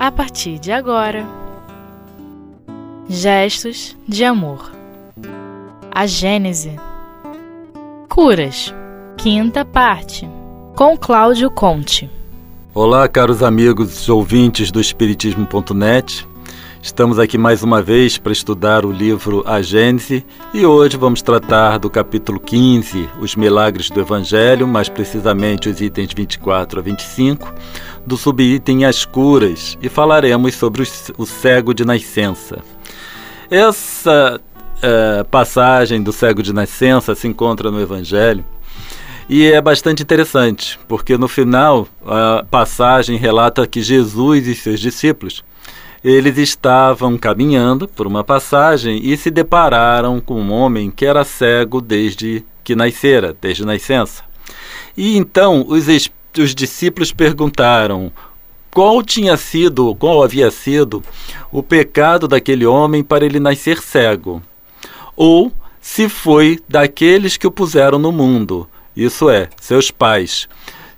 a partir de agora. Gestos de amor. A Gênese. Curas. Quinta parte. Com Cláudio Conte. Olá, caros amigos ouvintes do Espiritismo.net. Estamos aqui mais uma vez para estudar o livro A Gênese e hoje vamos tratar do capítulo 15, Os Milagres do Evangelho, mais precisamente os itens 24 a 25, do subitem As Curas e falaremos sobre o cego de nascença. Essa é, passagem do cego de nascença se encontra no Evangelho e é bastante interessante, porque no final a passagem relata que Jesus e seus discípulos eles estavam caminhando por uma passagem e se depararam com um homem que era cego desde que nascera, desde nascença. E então os, os discípulos perguntaram qual tinha sido, qual havia sido o pecado daquele homem para ele nascer cego, ou se foi daqueles que o puseram no mundo, isso é, seus pais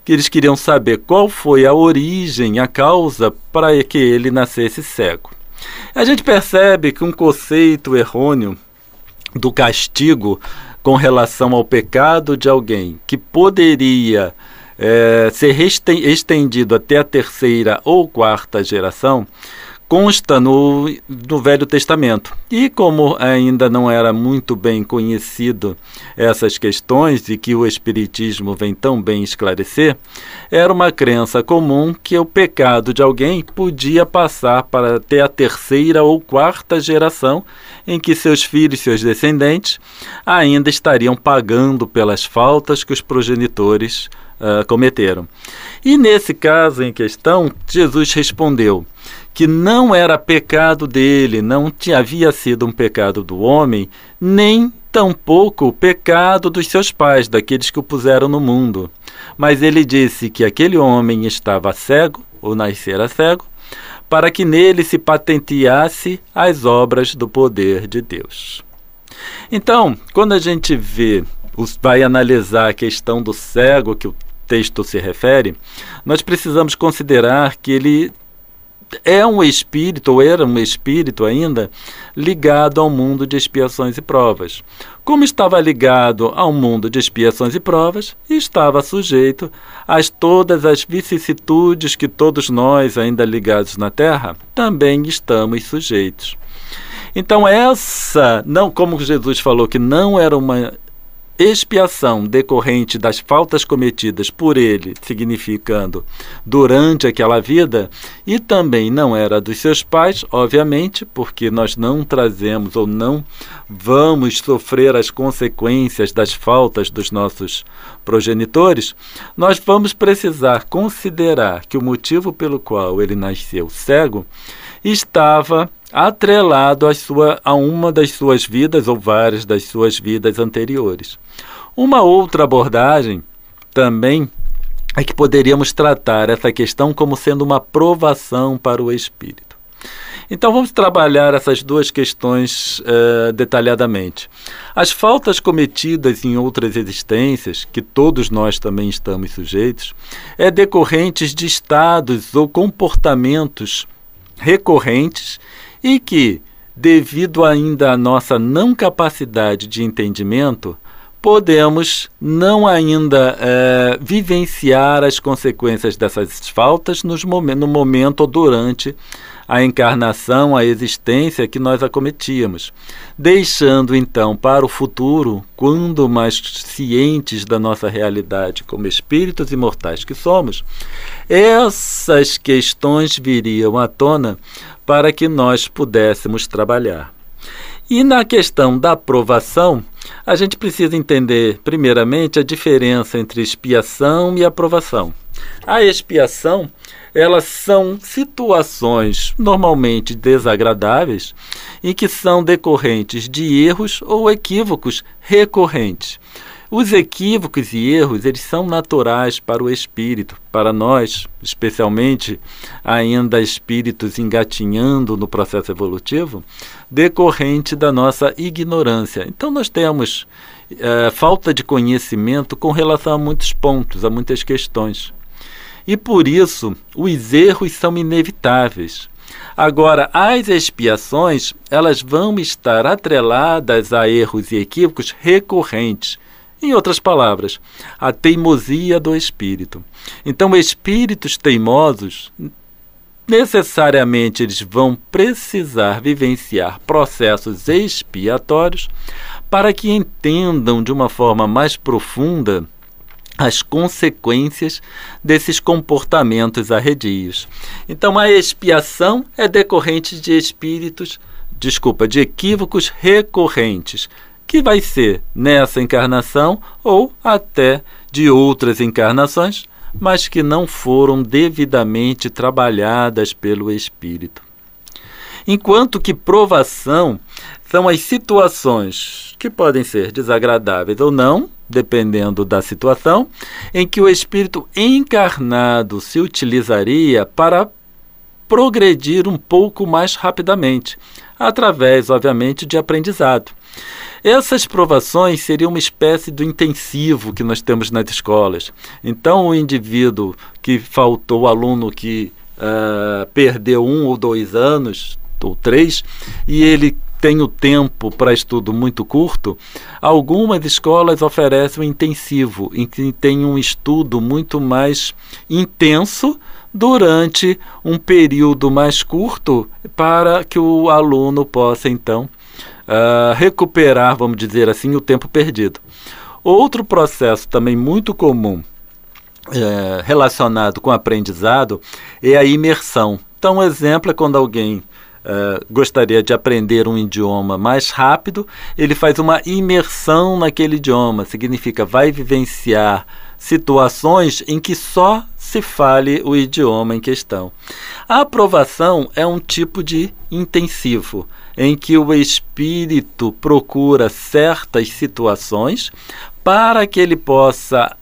que eles queriam saber qual foi a origem, a causa para que ele nascesse cego. A gente percebe que um conceito errôneo do castigo com relação ao pecado de alguém que poderia é, ser estendido até a terceira ou quarta geração consta no, no Velho Testamento. E como ainda não era muito bem conhecido essas questões e que o Espiritismo vem tão bem esclarecer, era uma crença comum que o pecado de alguém podia passar para até a terceira ou quarta geração em que seus filhos e seus descendentes ainda estariam pagando pelas faltas que os progenitores uh, cometeram. E nesse caso em questão, Jesus respondeu que não era pecado dele, não havia sido um pecado do homem, nem tampouco o pecado dos seus pais, daqueles que o puseram no mundo. Mas ele disse que aquele homem estava cego, ou nascera cego, para que nele se patenteasse as obras do poder de Deus. Então, quando a gente vê, vai analisar a questão do cego que o texto se refere, nós precisamos considerar que ele é um espírito, ou era um espírito ainda, ligado ao mundo de expiações e provas. Como estava ligado ao mundo de expiações e provas, estava sujeito a todas as vicissitudes que todos nós, ainda ligados na Terra, também estamos sujeitos. Então, essa, não como Jesus falou que não era uma expiação decorrente das faltas cometidas por ele, significando durante aquela vida, e também não era dos seus pais, obviamente, porque nós não trazemos ou não vamos sofrer as consequências das faltas dos nossos progenitores, nós vamos precisar considerar que o motivo pelo qual ele nasceu cego estava atrelado a, sua, a uma das suas vidas ou várias das suas vidas anteriores. Uma outra abordagem também é que poderíamos tratar essa questão como sendo uma provação para o espírito. Então vamos trabalhar essas duas questões uh, detalhadamente. As faltas cometidas em outras existências, que todos nós também estamos sujeitos, é decorrentes de estados ou comportamentos recorrentes e que, devido ainda à nossa não capacidade de entendimento, podemos não ainda é, vivenciar as consequências dessas faltas nos momen no momento ou durante a encarnação, a existência que nós acometíamos, deixando então para o futuro, quando mais cientes da nossa realidade como espíritos imortais que somos, essas questões viriam à tona para que nós pudéssemos trabalhar. E na questão da aprovação, a gente precisa entender, primeiramente, a diferença entre expiação e aprovação. A expiação, elas são situações normalmente desagradáveis em que são decorrentes de erros ou equívocos recorrentes. Os equívocos e erros, eles são naturais para o espírito, para nós, especialmente ainda espíritos engatinhando no processo evolutivo, decorrente da nossa ignorância. Então nós temos é, falta de conhecimento com relação a muitos pontos, a muitas questões. e por isso os erros são inevitáveis. Agora, as expiações, elas vão estar atreladas a erros e equívocos recorrentes. Em outras palavras, a teimosia do espírito. Então, espíritos teimosos necessariamente eles vão precisar vivenciar processos expiatórios para que entendam de uma forma mais profunda as consequências desses comportamentos arredios. Então a expiação é decorrente de espíritos, desculpa, de equívocos recorrentes, que vai ser nessa encarnação ou até de outras encarnações, mas que não foram devidamente trabalhadas pelo espírito. Enquanto que provação são as situações que podem ser desagradáveis ou não, dependendo da situação, em que o espírito encarnado se utilizaria para progredir um pouco mais rapidamente, através, obviamente, de aprendizado. Essas provações seriam uma espécie do intensivo que nós temos nas escolas. Então, o indivíduo que faltou, o aluno que uh, perdeu um ou dois anos, ou três, e ele tem o tempo para estudo muito curto, algumas escolas oferecem um intensivo, em que tem um estudo muito mais intenso durante um período mais curto, para que o aluno possa então uh, recuperar, vamos dizer assim, o tempo perdido. Outro processo também muito comum é, relacionado com aprendizado é a imersão. Então, um exemplo é quando alguém Uh, gostaria de aprender um idioma mais rápido, ele faz uma imersão naquele idioma, significa vai vivenciar situações em que só se fale o idioma em questão. A aprovação é um tipo de intensivo, em que o espírito procura certas situações para que ele possa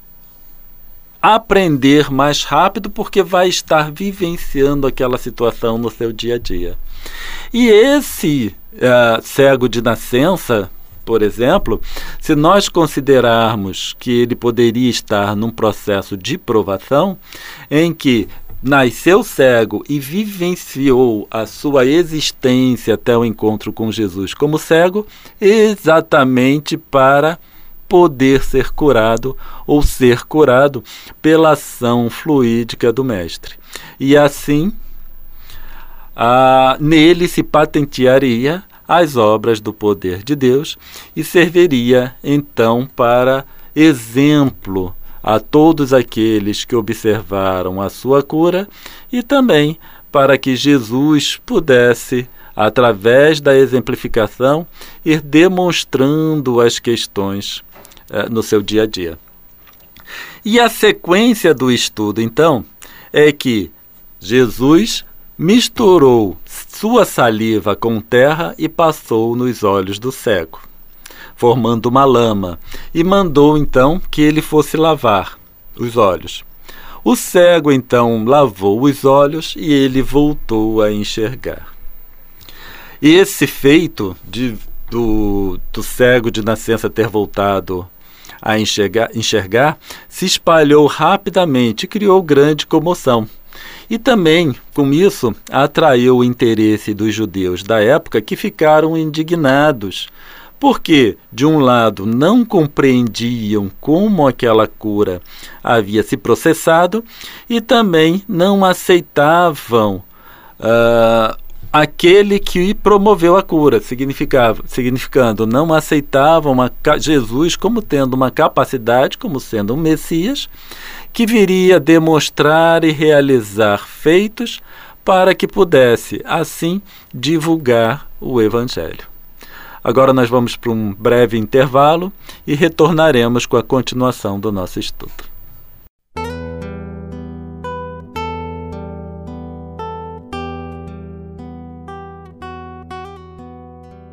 aprender mais rápido, porque vai estar vivenciando aquela situação no seu dia a dia. E esse uh, cego de nascença, por exemplo, se nós considerarmos que ele poderia estar num processo de provação, em que nasceu cego e vivenciou a sua existência até o encontro com Jesus como cego, exatamente para poder ser curado ou ser curado pela ação fluídica do Mestre. E assim, nele se patentearia as obras do poder de Deus e serviria então para exemplo a todos aqueles que observaram a sua cura e também para que Jesus pudesse, através da exemplificação, ir demonstrando as questões eh, no seu dia a dia. E a sequência do estudo, então, é que Jesus misturou sua saliva com terra e passou nos olhos do cego formando uma lama, e mandou então que ele fosse lavar os olhos. O cego então lavou os olhos e ele voltou a enxergar. E esse feito de, do, do cego de nascença ter voltado a enxergar, enxergar se espalhou rapidamente e criou grande comoção. E também, com isso, atraiu o interesse dos judeus da época que ficaram indignados porque, de um lado, não compreendiam como aquela cura havia se processado e também não aceitavam uh, aquele que promoveu a cura, significava, significando não aceitavam uma, Jesus como tendo uma capacidade, como sendo um Messias, que viria demonstrar e realizar feitos para que pudesse, assim, divulgar o Evangelho. Agora nós vamos para um breve intervalo e retornaremos com a continuação do nosso estudo.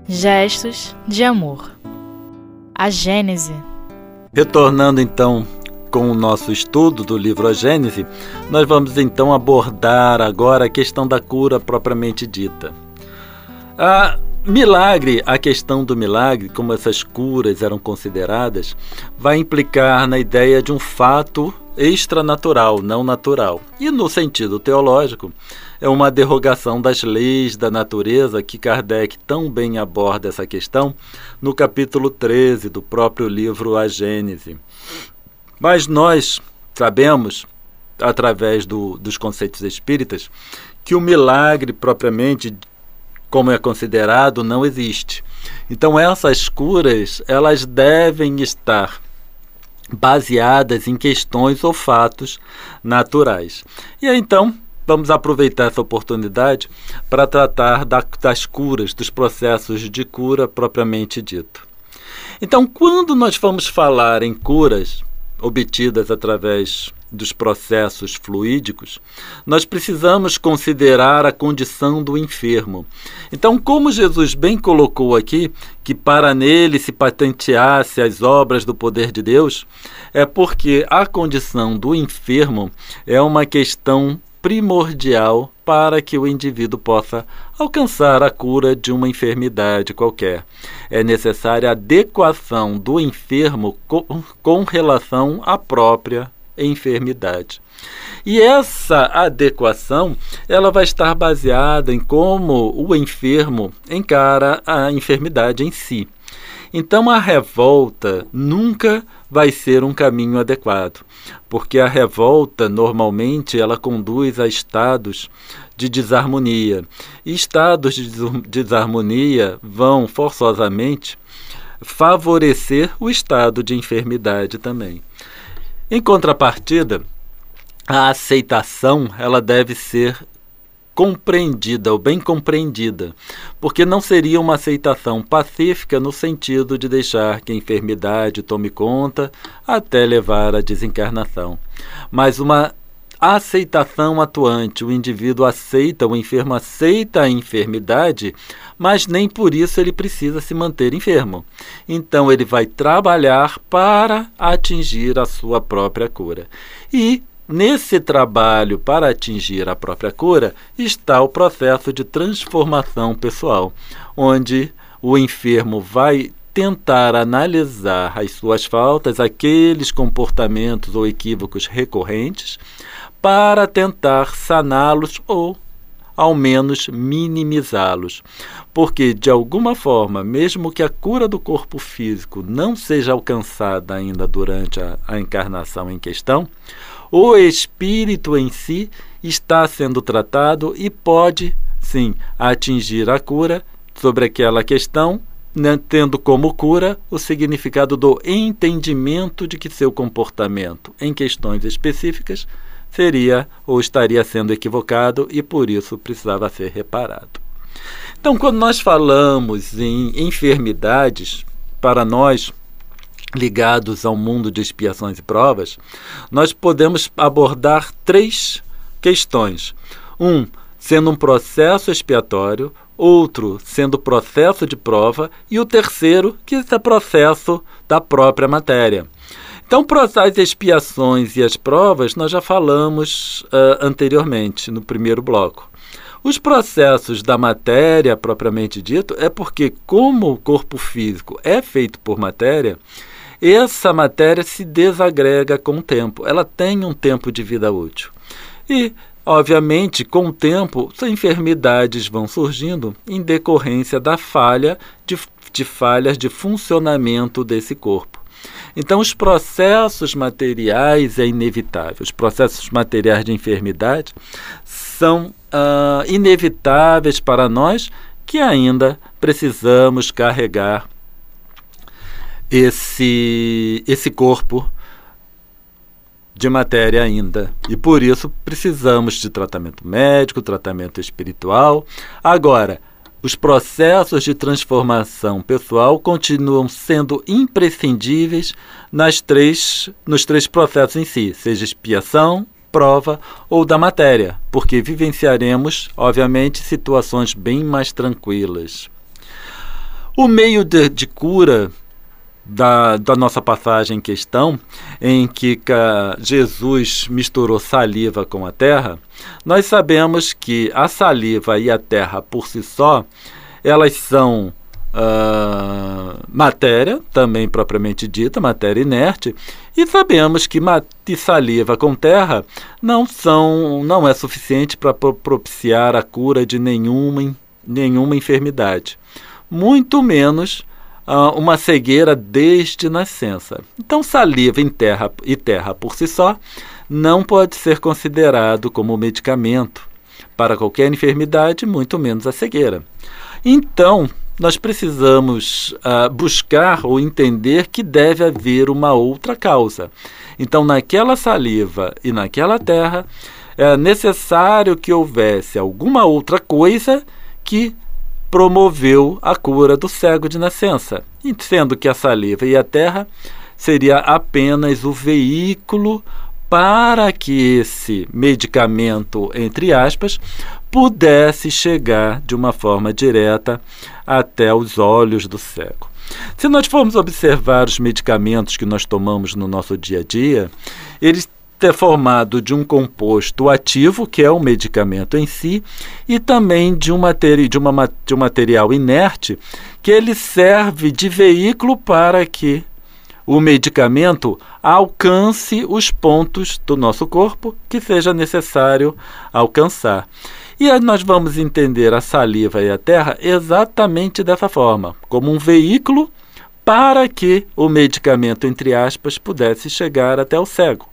Gestos de amor. A Gênese. Retornando então com o nosso estudo do livro A Gênese, nós vamos então abordar agora a questão da cura propriamente dita. Ah, Milagre, a questão do milagre, como essas curas eram consideradas, vai implicar na ideia de um fato extranatural, não natural. E no sentido teológico, é uma derrogação das leis da natureza que Kardec tão bem aborda essa questão no capítulo 13 do próprio livro A Gênese. Mas nós sabemos, através do, dos conceitos espíritas, que o milagre propriamente, como é considerado, não existe. Então essas curas, elas devem estar baseadas em questões ou fatos naturais. E aí, então, vamos aproveitar essa oportunidade para tratar da, das curas, dos processos de cura propriamente dito. Então, quando nós vamos falar em curas obtidas através dos processos fluídicos, nós precisamos considerar a condição do enfermo. Então, como Jesus bem colocou aqui, que para nele se patenteasse as obras do poder de Deus, é porque a condição do enfermo é uma questão primordial para que o indivíduo possa alcançar a cura de uma enfermidade qualquer. É necessária a adequação do enfermo com relação à própria enfermidade. E essa adequação, ela vai estar baseada em como o enfermo encara a enfermidade em si. Então a revolta nunca vai ser um caminho adequado, porque a revolta normalmente ela conduz a estados de desarmonia. E estados de desarmonia vão forçosamente favorecer o estado de enfermidade também. Em contrapartida, a aceitação ela deve ser compreendida ou bem compreendida, porque não seria uma aceitação pacífica no sentido de deixar que a enfermidade tome conta até levar à desencarnação, mas uma aceitação atuante. O indivíduo aceita, o enfermo aceita a enfermidade, mas nem por isso ele precisa se manter enfermo. Então ele vai trabalhar para atingir a sua própria cura. E Nesse trabalho para atingir a própria cura está o processo de transformação pessoal, onde o enfermo vai tentar analisar as suas faltas, aqueles comportamentos ou equívocos recorrentes, para tentar saná-los ou ao menos minimizá-los. Porque, de alguma forma, mesmo que a cura do corpo físico não seja alcançada ainda durante a, a encarnação em questão, o espírito em si está sendo tratado e pode, sim, atingir a cura sobre aquela questão, né, tendo como cura o significado do entendimento de que seu comportamento em questões específicas seria ou estaria sendo equivocado e por isso precisava ser reparado. Então, quando nós falamos em enfermidades, para nós, ligados ao mundo de expiações e provas, nós podemos abordar três questões. Um, sendo um processo expiatório, outro sendo processo de prova e o terceiro que é processo da própria matéria. Então, as expiações e as provas nós já falamos uh, anteriormente no primeiro bloco. Os processos da matéria propriamente dito é porque, como o corpo físico é feito por matéria, essa matéria se desagrega com o tempo, ela tem um tempo de vida útil. E, obviamente, com o tempo, enfermidades vão surgindo em decorrência da falha de, de falhas de funcionamento desse corpo. Então, os processos materiais é inevitável. Os processos materiais de enfermidade são uh, inevitáveis para nós que ainda precisamos carregar esse, esse corpo de matéria ainda. E por isso precisamos de tratamento médico, tratamento espiritual. Agora, os processos de transformação pessoal continuam sendo imprescindíveis nas três, nos três processos em si, seja expiação, prova ou da matéria, porque vivenciaremos, obviamente, situações bem mais tranquilas. O meio de, de cura da, da nossa passagem em questão, em que Jesus misturou saliva com a terra, nós sabemos que a saliva e a terra por si só, elas são uh, matéria, também propriamente dita, matéria inerte, e sabemos que saliva com terra não são, não é suficiente para propiciar a cura de nenhuma, nenhuma enfermidade, muito menos uh, uma cegueira desde nascença. Então, saliva em terra e terra por si só não pode ser considerado como medicamento para qualquer enfermidade, muito menos a cegueira. Então, nós precisamos uh, buscar ou entender que deve haver uma outra causa. Então, naquela saliva e naquela terra, é necessário que houvesse alguma outra coisa que promoveu a cura do cego de nascença, sendo que a saliva e a terra seria apenas o veículo para que esse medicamento, entre aspas, pudesse chegar de uma forma direta até os olhos do cego. Se nós formos observar os medicamentos que nós tomamos no nosso dia a dia, eles é formado de um composto ativo, que é o medicamento em si, e também de um, materi de uma, de um material inerte, que ele serve de veículo para que o medicamento alcance os pontos do nosso corpo que seja necessário alcançar. E aí nós vamos entender a saliva e a terra exatamente dessa forma, como um veículo para que o medicamento, entre aspas, pudesse chegar até o cego.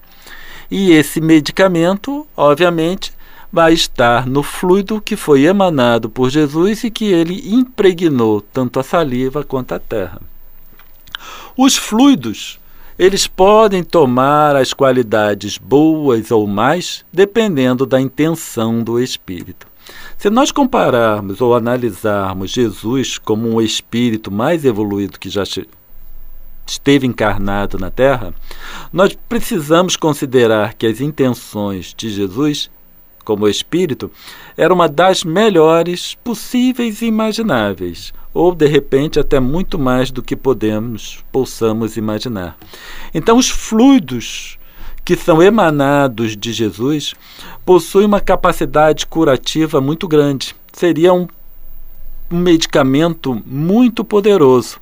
E esse medicamento, obviamente, vai estar no fluido que foi emanado por Jesus e que ele impregnou tanto a saliva quanto a terra. Os fluidos, eles podem tomar as qualidades boas ou mais, dependendo da intenção do espírito. Se nós compararmos ou analisarmos Jesus como um espírito mais evoluído que já esteve encarnado na Terra, nós precisamos considerar que as intenções de Jesus como espírito era uma das melhores possíveis e imagináveis ou de repente até muito mais do que podemos, possamos imaginar. Então, os fluidos que são emanados de Jesus possuem uma capacidade curativa muito grande. Seria um, um medicamento muito poderoso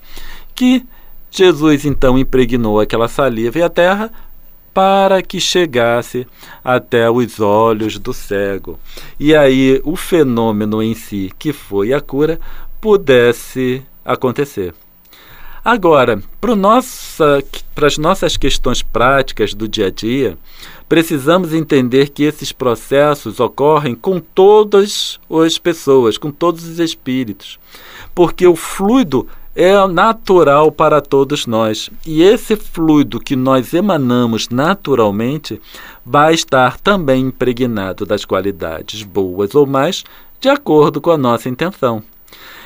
que Jesus então impregnou aquela saliva e a terra para que chegasse até os olhos do cego. E aí o fenômeno em si, que foi a cura, pudesse acontecer. Agora, para as nossas questões práticas do dia a dia, precisamos entender que esses processos ocorrem com todas as pessoas, com todos os espíritos, porque o fluido é natural para todos nós. E esse fluido que nós emanamos naturalmente vai estar também impregnado das qualidades boas ou mais, de acordo com a nossa intenção.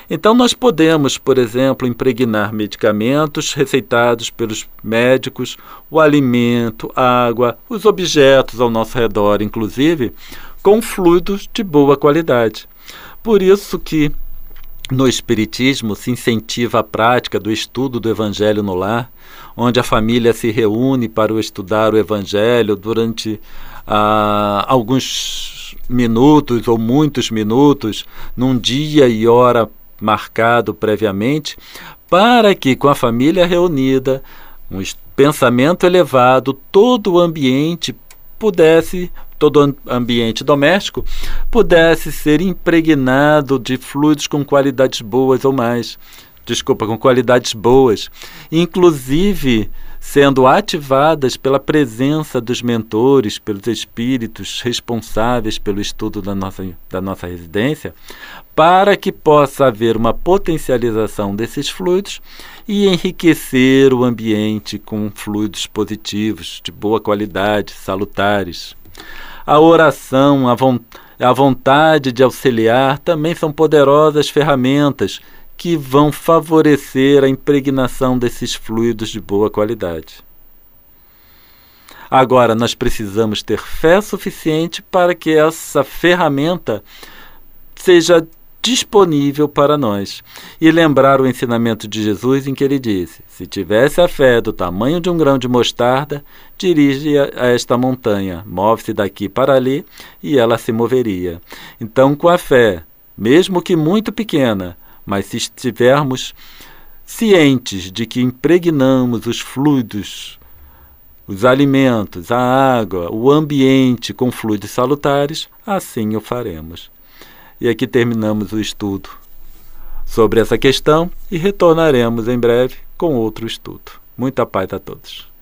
Então, nós podemos, por exemplo, impregnar medicamentos receitados pelos médicos, o alimento, água, os objetos ao nosso redor, inclusive, com fluidos de boa qualidade. Por isso que no Espiritismo se incentiva a prática do estudo do Evangelho no lar, onde a família se reúne para estudar o Evangelho durante ah, alguns minutos ou muitos minutos, num dia e hora marcado previamente, para que, com a família reunida, um pensamento elevado, todo o ambiente pudesse, todo ambiente doméstico pudesse ser impregnado de fluidos com qualidades boas ou mais. Desculpa, com qualidades boas. Inclusive sendo ativadas pela presença dos mentores, pelos espíritos responsáveis pelo estudo da nossa, da nossa residência, para que possa haver uma potencialização desses fluidos e enriquecer o ambiente com fluidos positivos, de boa qualidade, salutares. A oração, a, a vontade de auxiliar também são poderosas ferramentas que vão favorecer a impregnação desses fluidos de boa qualidade. Agora, nós precisamos ter fé suficiente para que essa ferramenta seja disponível para nós. E lembrar o ensinamento de Jesus em que ele disse: Se tivesse a fé do tamanho de um grão de mostarda, dirige a esta montanha, move-se daqui para ali e ela se moveria. Então, com a fé, mesmo que muito pequena, Mas se estivermos cientes de que impregnamos os fluidos, os alimentos, a água, o ambiente com fluidos salutares, assim o faremos. E aqui terminamos o estudo sobre essa questão e retornaremos em breve com outro estudo. Muita paz a todos.